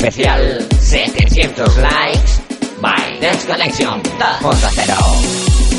especial. 700 likes. By Connection 2.0.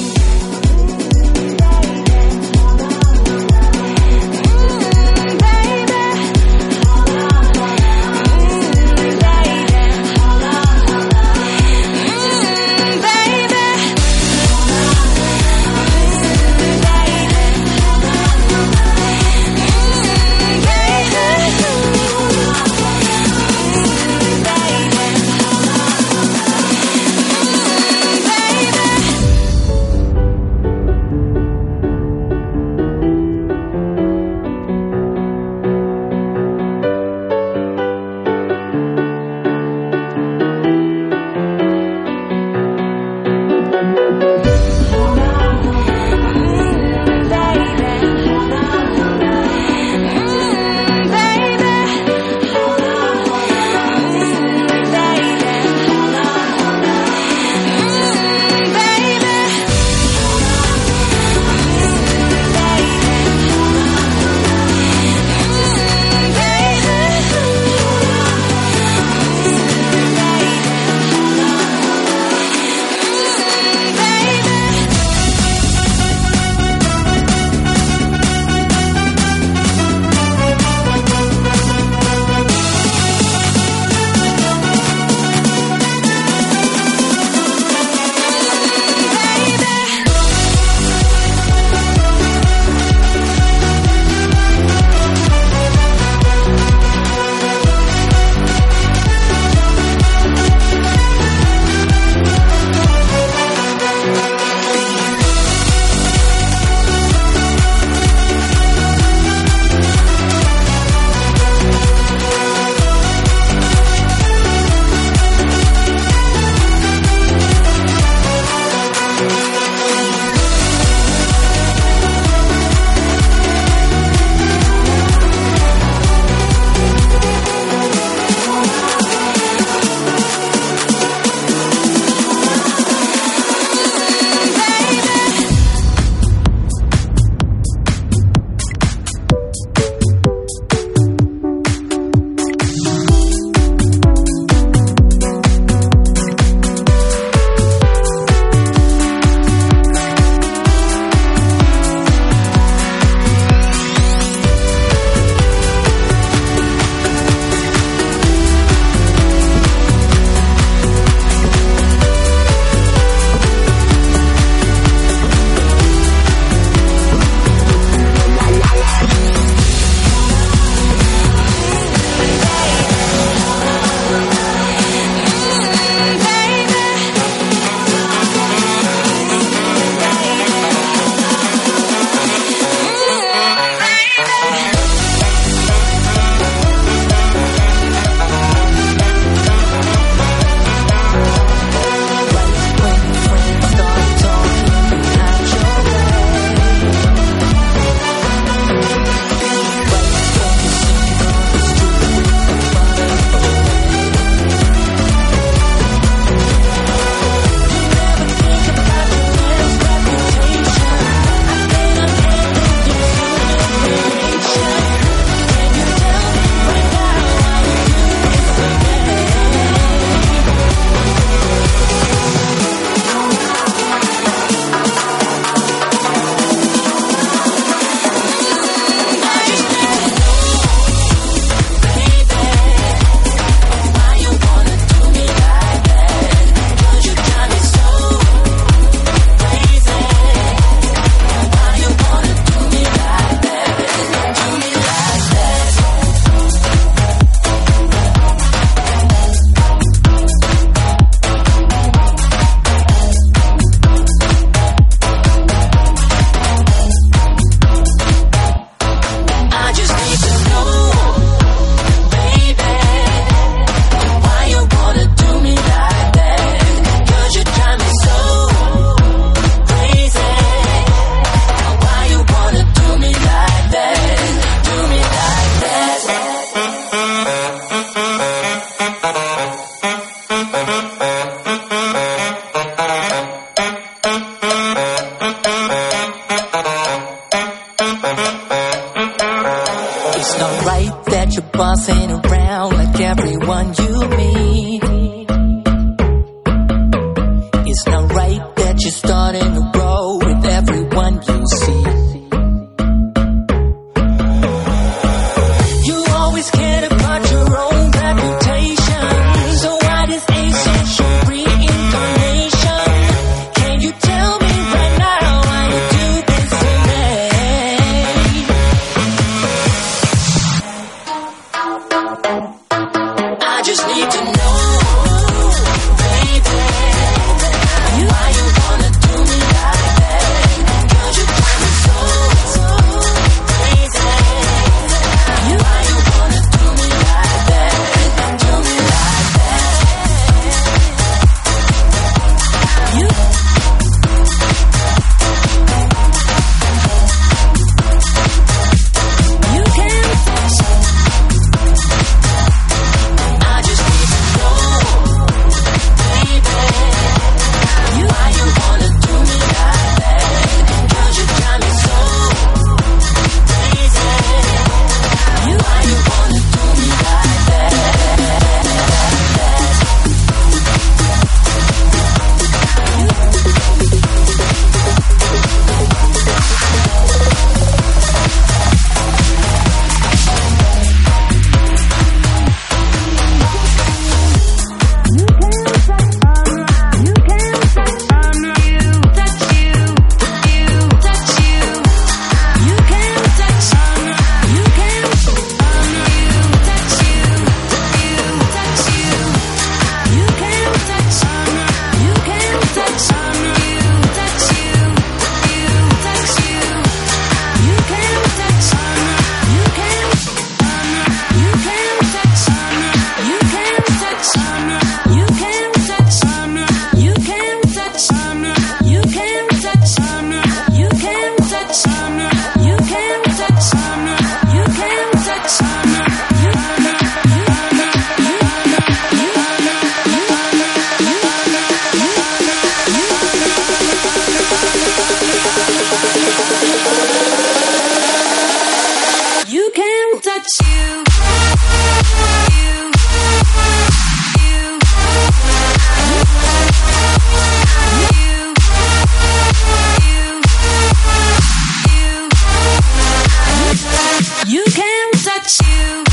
you,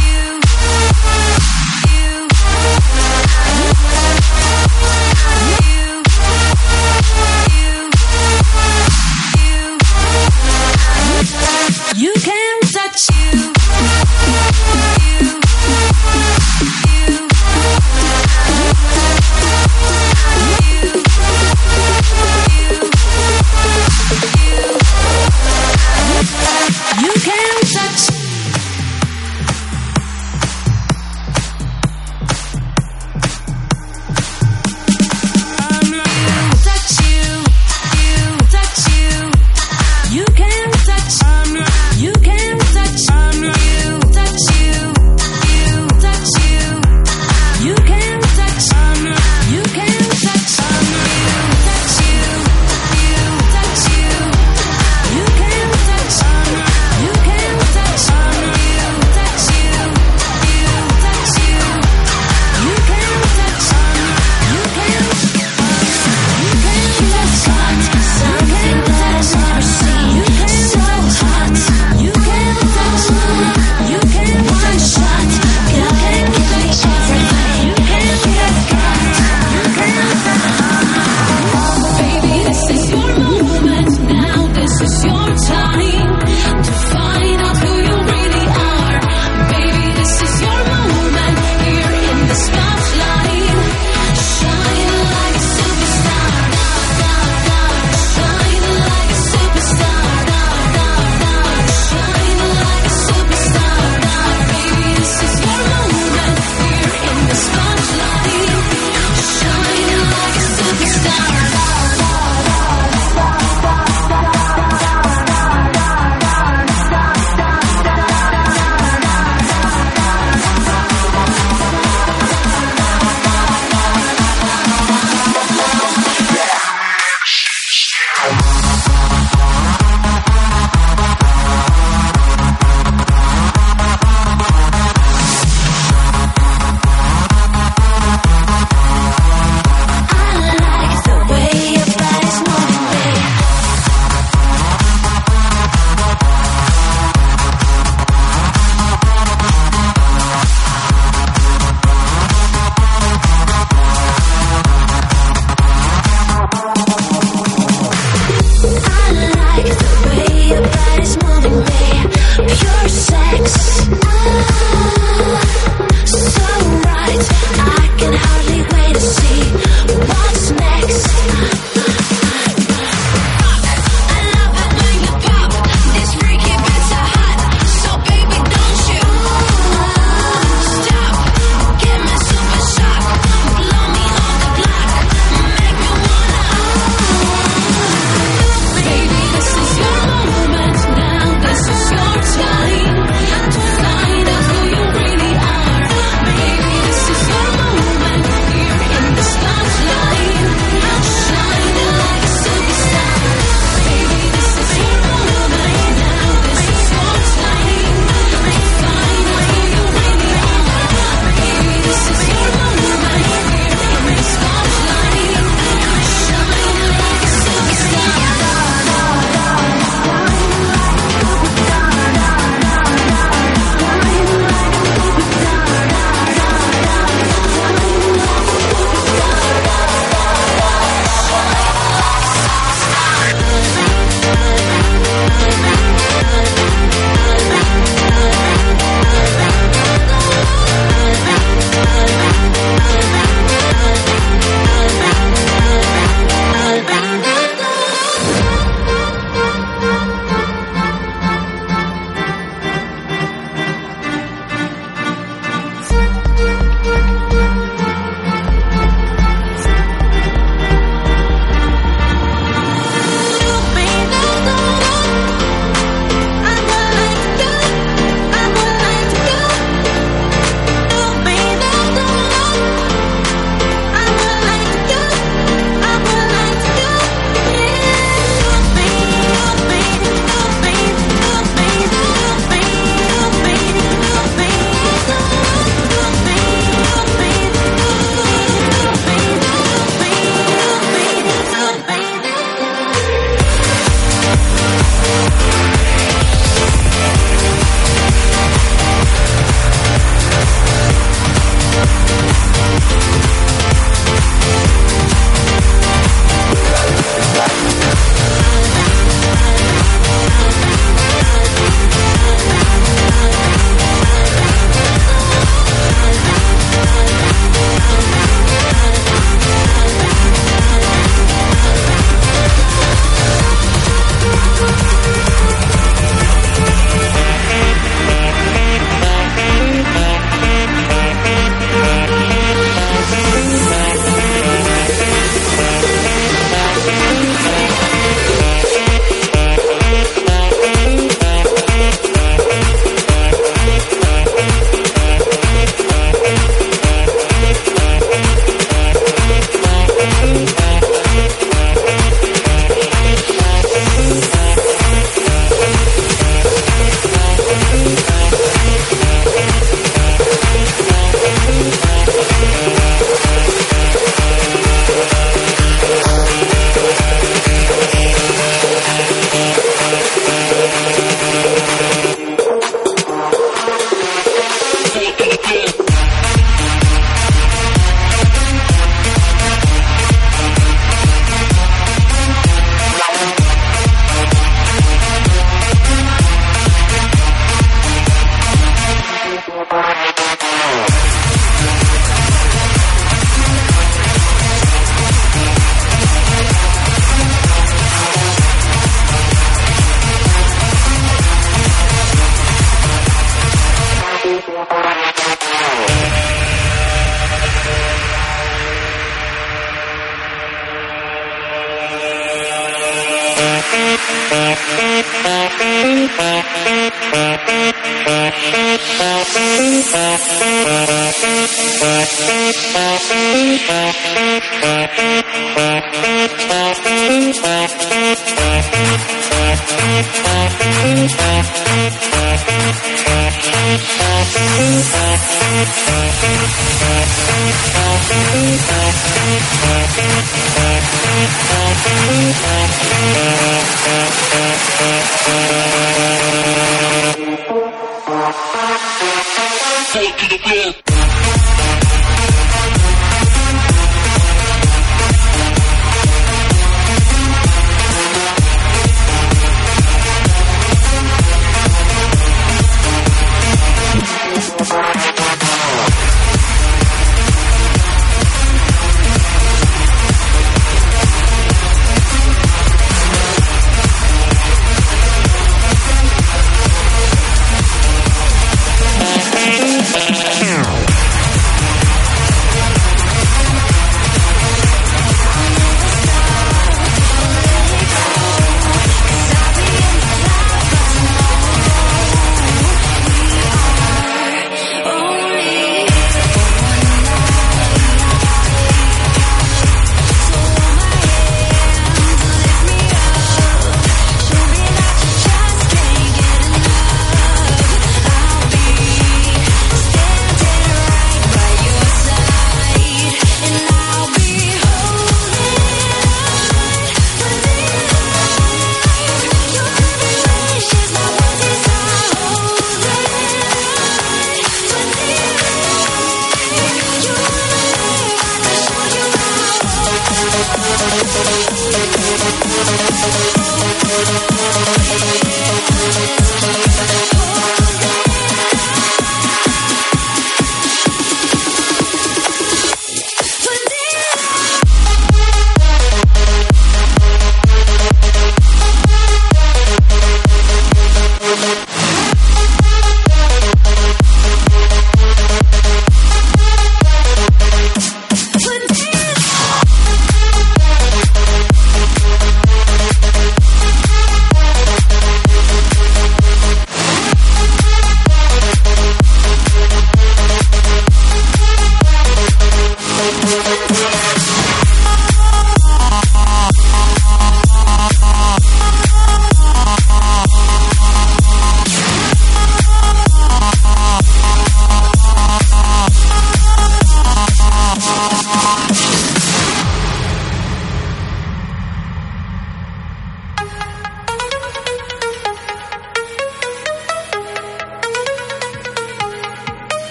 you, you. Bye.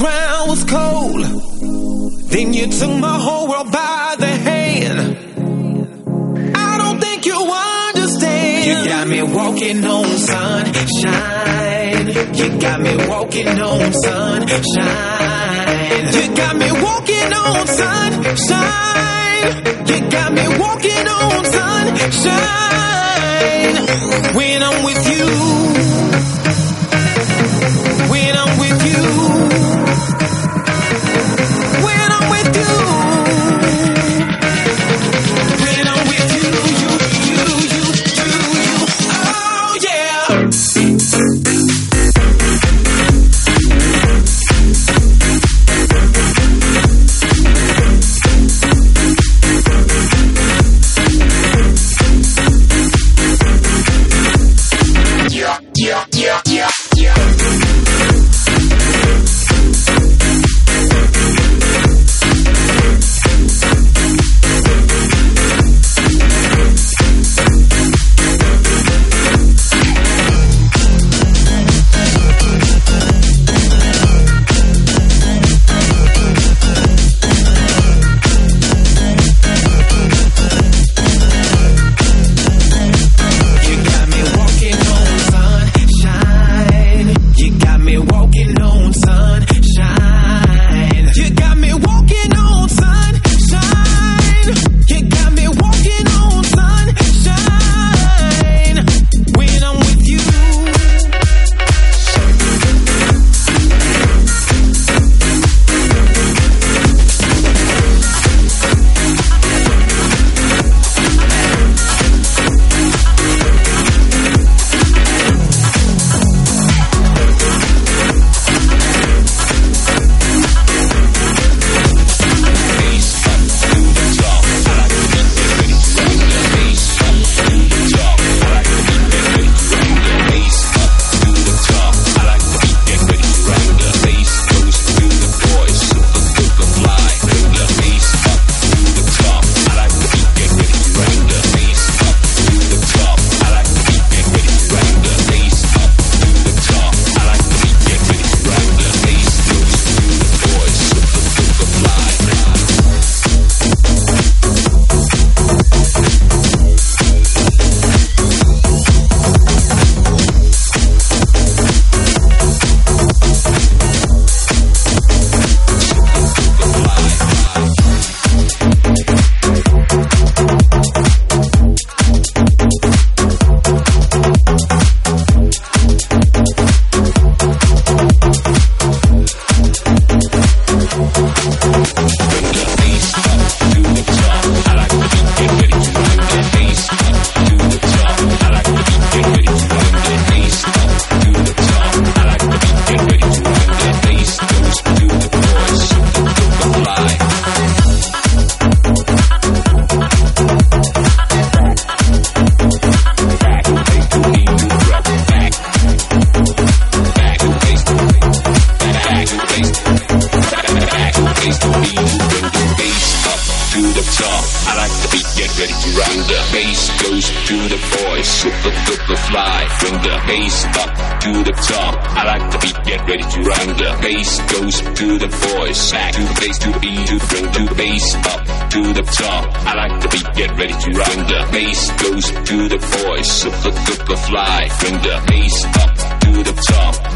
ground was cold. Then you took my whole world by the hand. I don't think you understand. You got me walking on sunshine. You got me walking on sunshine. You got me walking on sunshine. You got me walking on sunshine. When I'm with you. I like the beat, get ready to rock. When the bass goes to the voice, super duper fly. Bring the bass up to the top.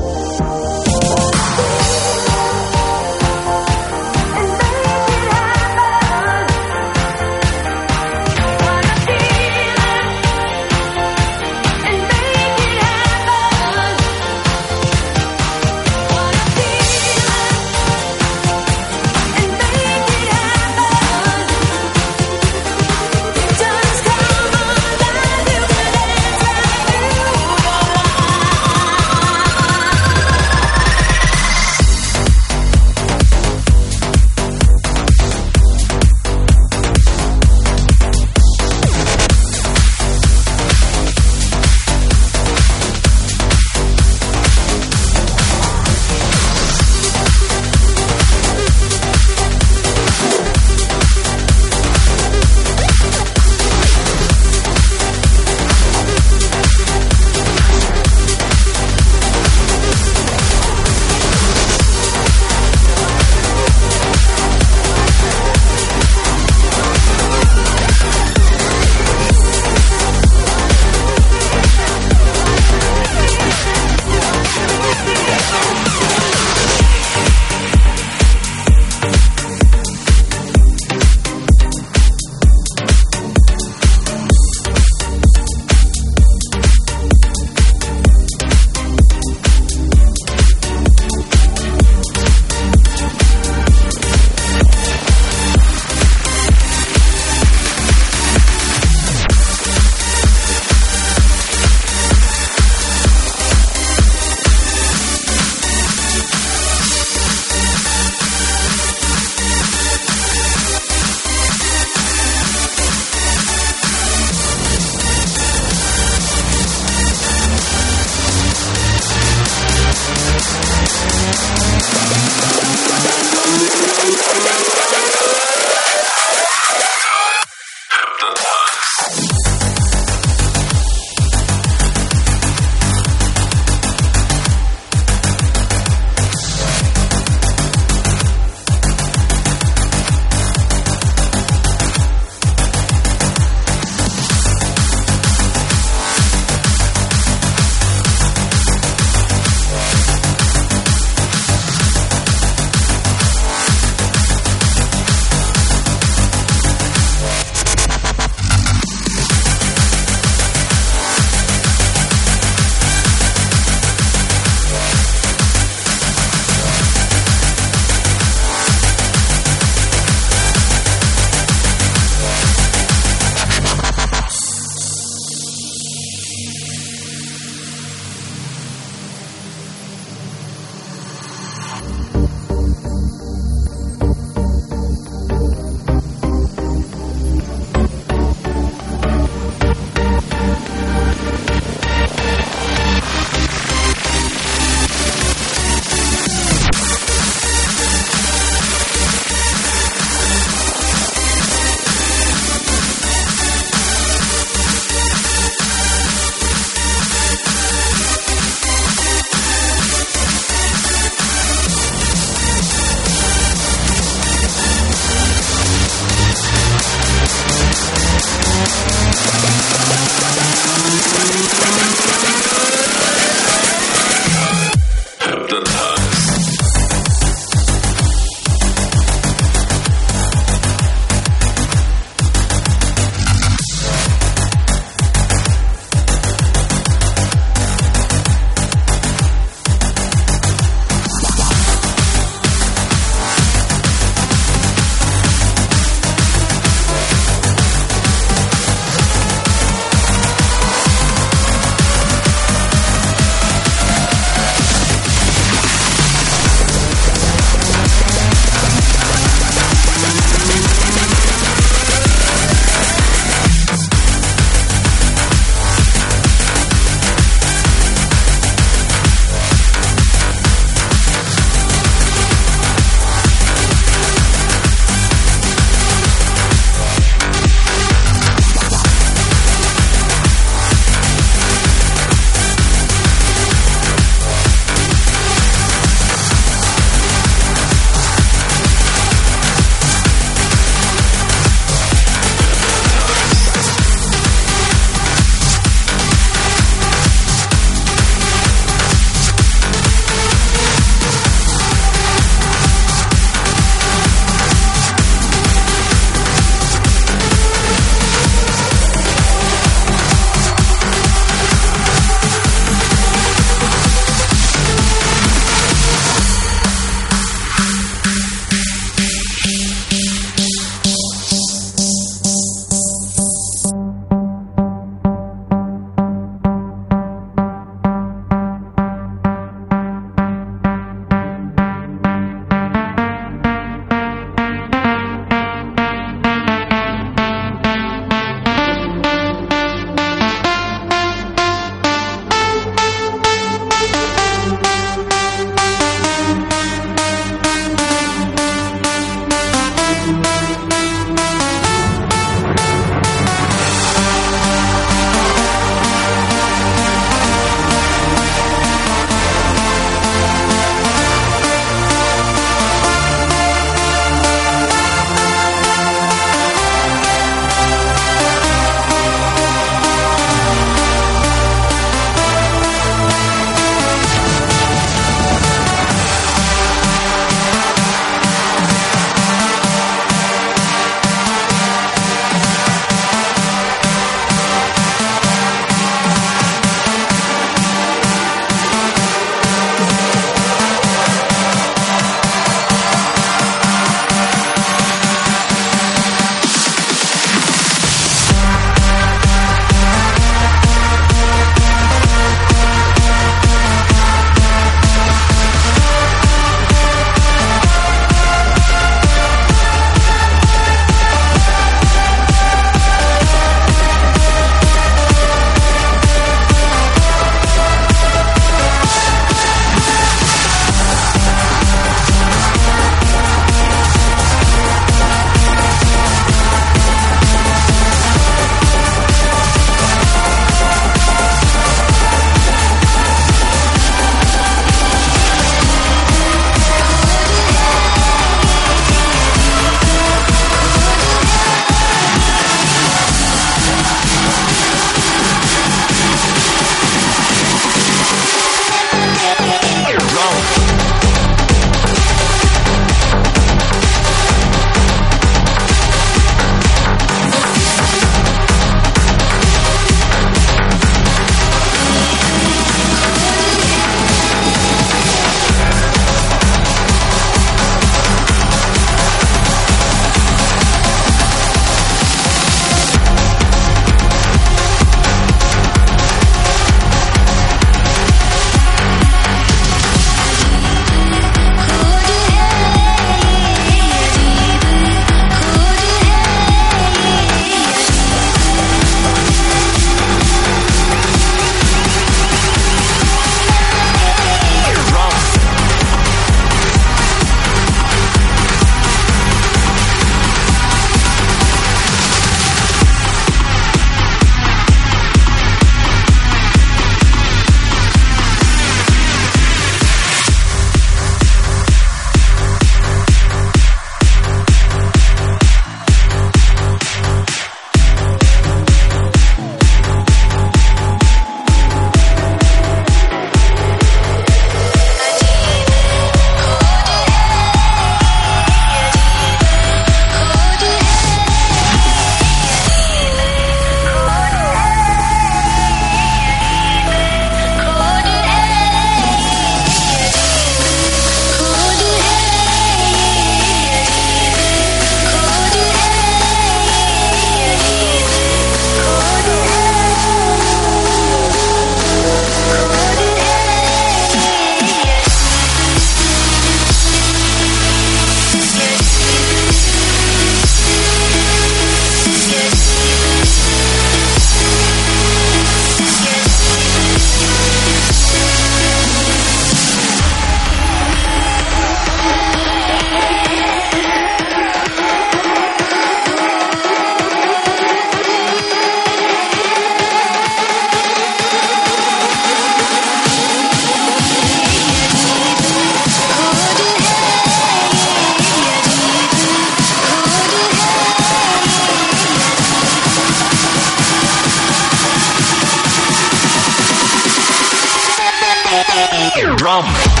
Drum.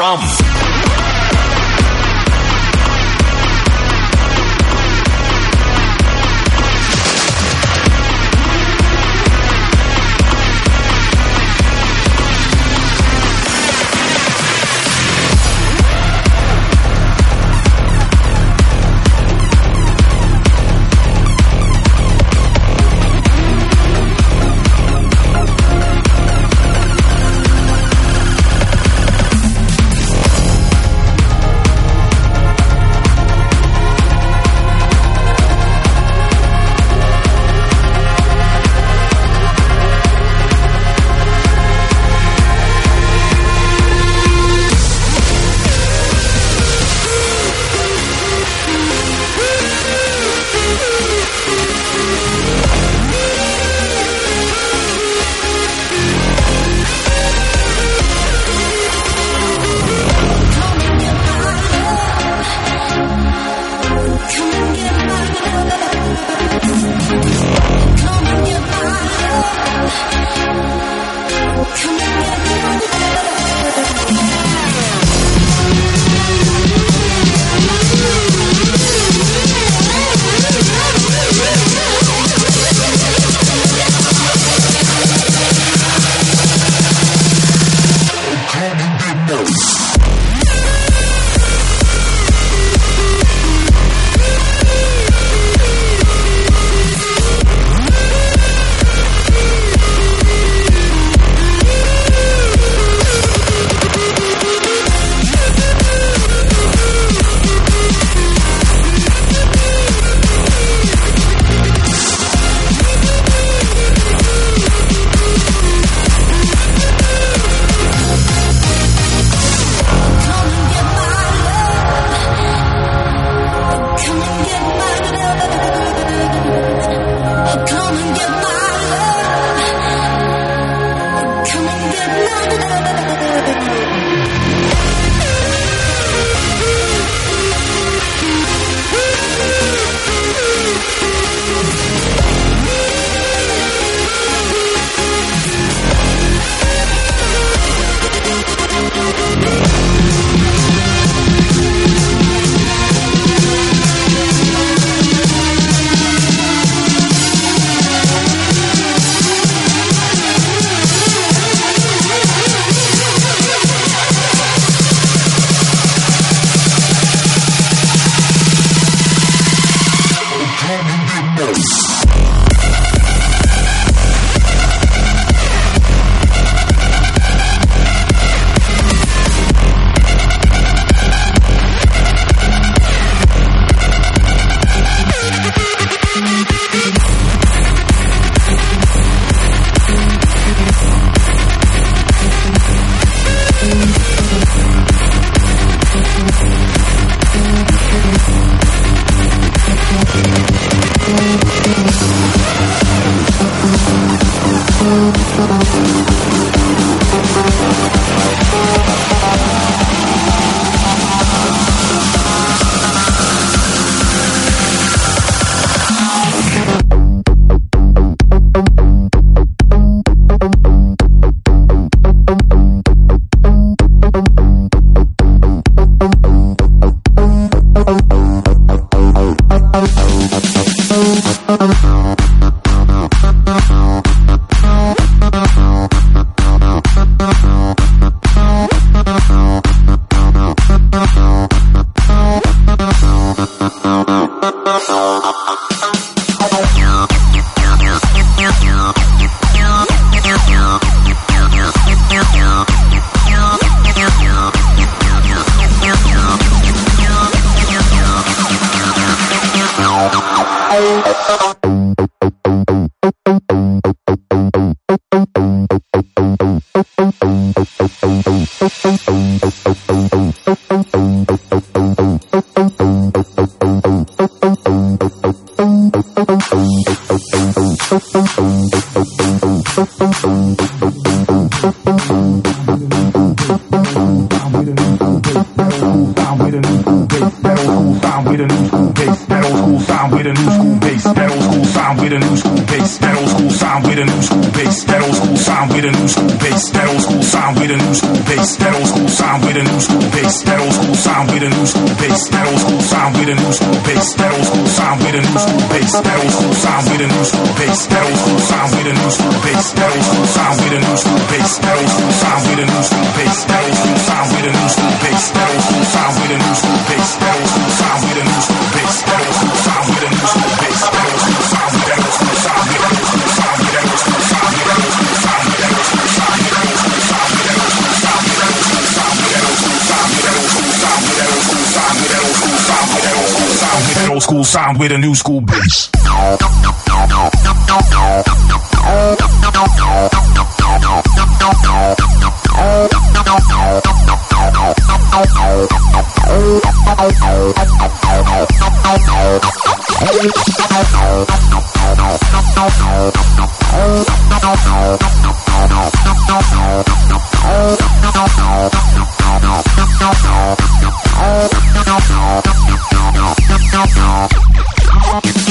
Drum. Oh,